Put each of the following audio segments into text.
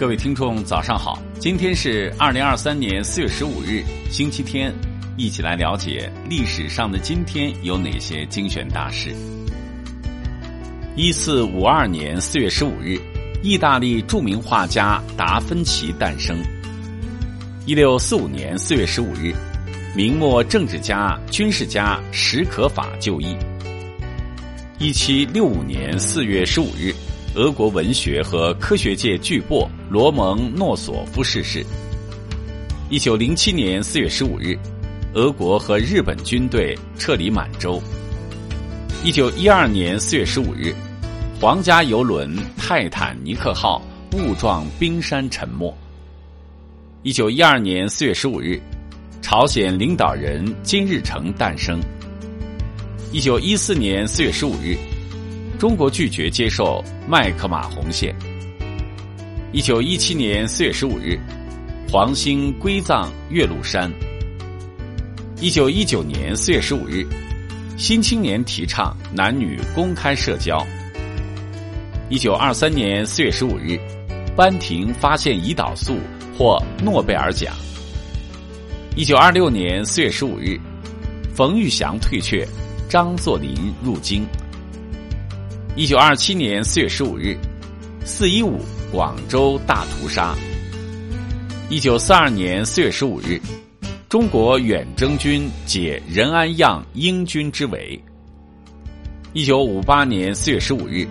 各位听众，早上好！今天是二零二三年四月十五日，星期天，一起来了解历史上的今天有哪些精选大事。一四五二年四月十五日，意大利著名画家达芬奇诞生。一六四五年四月十五日，明末政治家、军事家史可法就义。一七六五年四月十五日。俄国文学和科学界巨擘罗蒙诺索夫逝世。一九零七年四月十五日，俄国和日本军队撤离满洲。一九一二年四月十五日，皇家游轮泰坦尼克号误撞冰山沉没。一九一二年四月十五日，朝鲜领导人金日成诞生。一九一四年四月十五日。中国拒绝接受麦克马洪线。一九一七年四月十五日，黄兴归葬岳麓山。一九一九年四月十五日，新青年提倡男女公开社交。一九二三年四月十五日，班廷发现胰岛素获诺贝尔奖。一九二六年四月十五日，冯玉祥退却，张作霖入京。一九二七年四月十五日，四一五广州大屠杀。一九四二年四月十五日，中国远征军解仁安样英军之围。一九五八年四月十五日，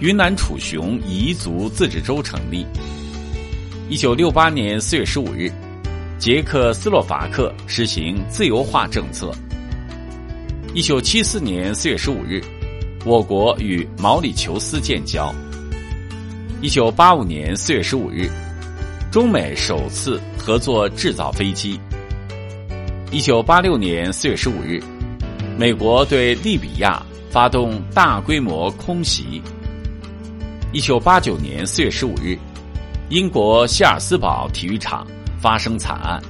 云南楚雄彝族自治州成立。一九六八年四月十五日，捷克斯洛伐克实行自由化政策。一九七四年四月十五日。我国与毛里求斯建交。一九八五年四月十五日，中美首次合作制造飞机。一九八六年四月十五日，美国对利比亚发动大规模空袭。一九八九年四月十五日，英国希尔斯堡体育场发生惨案。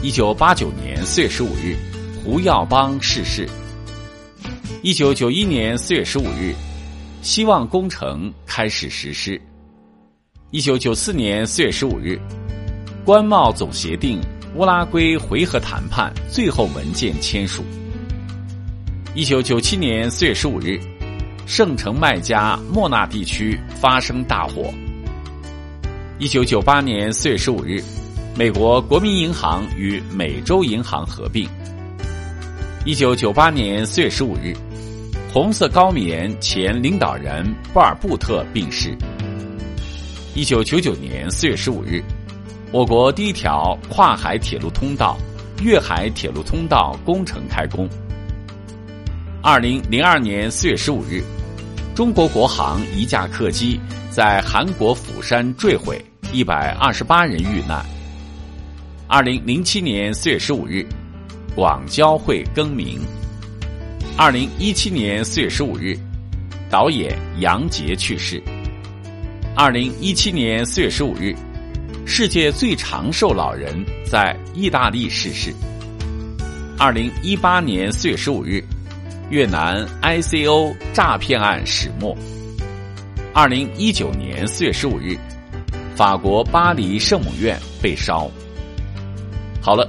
一九八九年四月十五日，胡耀邦逝世。一九九一年四月十五日，希望工程开始实施。一九九四年四月十五日，关贸总协定乌拉圭回合谈判最后文件签署。一九九七年四月十五日，圣城麦加莫纳地区发生大火。一九九八年四月十五日，美国国民银行与美洲银行合并。一九九八年四月十五日。红色高棉前领导人布尔布特病逝。一九九九年四月十五日，我国第一条跨海铁路通道——粤海铁路通道工程开工。二零零二年四月十五日，中国国航一架客机在韩国釜山坠毁，一百二十八人遇难。二零零七年四月十五日，广交会更名。二零一七年四月十五日，导演杨洁去世。二零一七年四月十五日，世界最长寿老人在意大利逝世。二零一八年四月十五日，越南 ICO 诈骗案始末。二零一九年四月十五日，法国巴黎圣母院被烧。好了。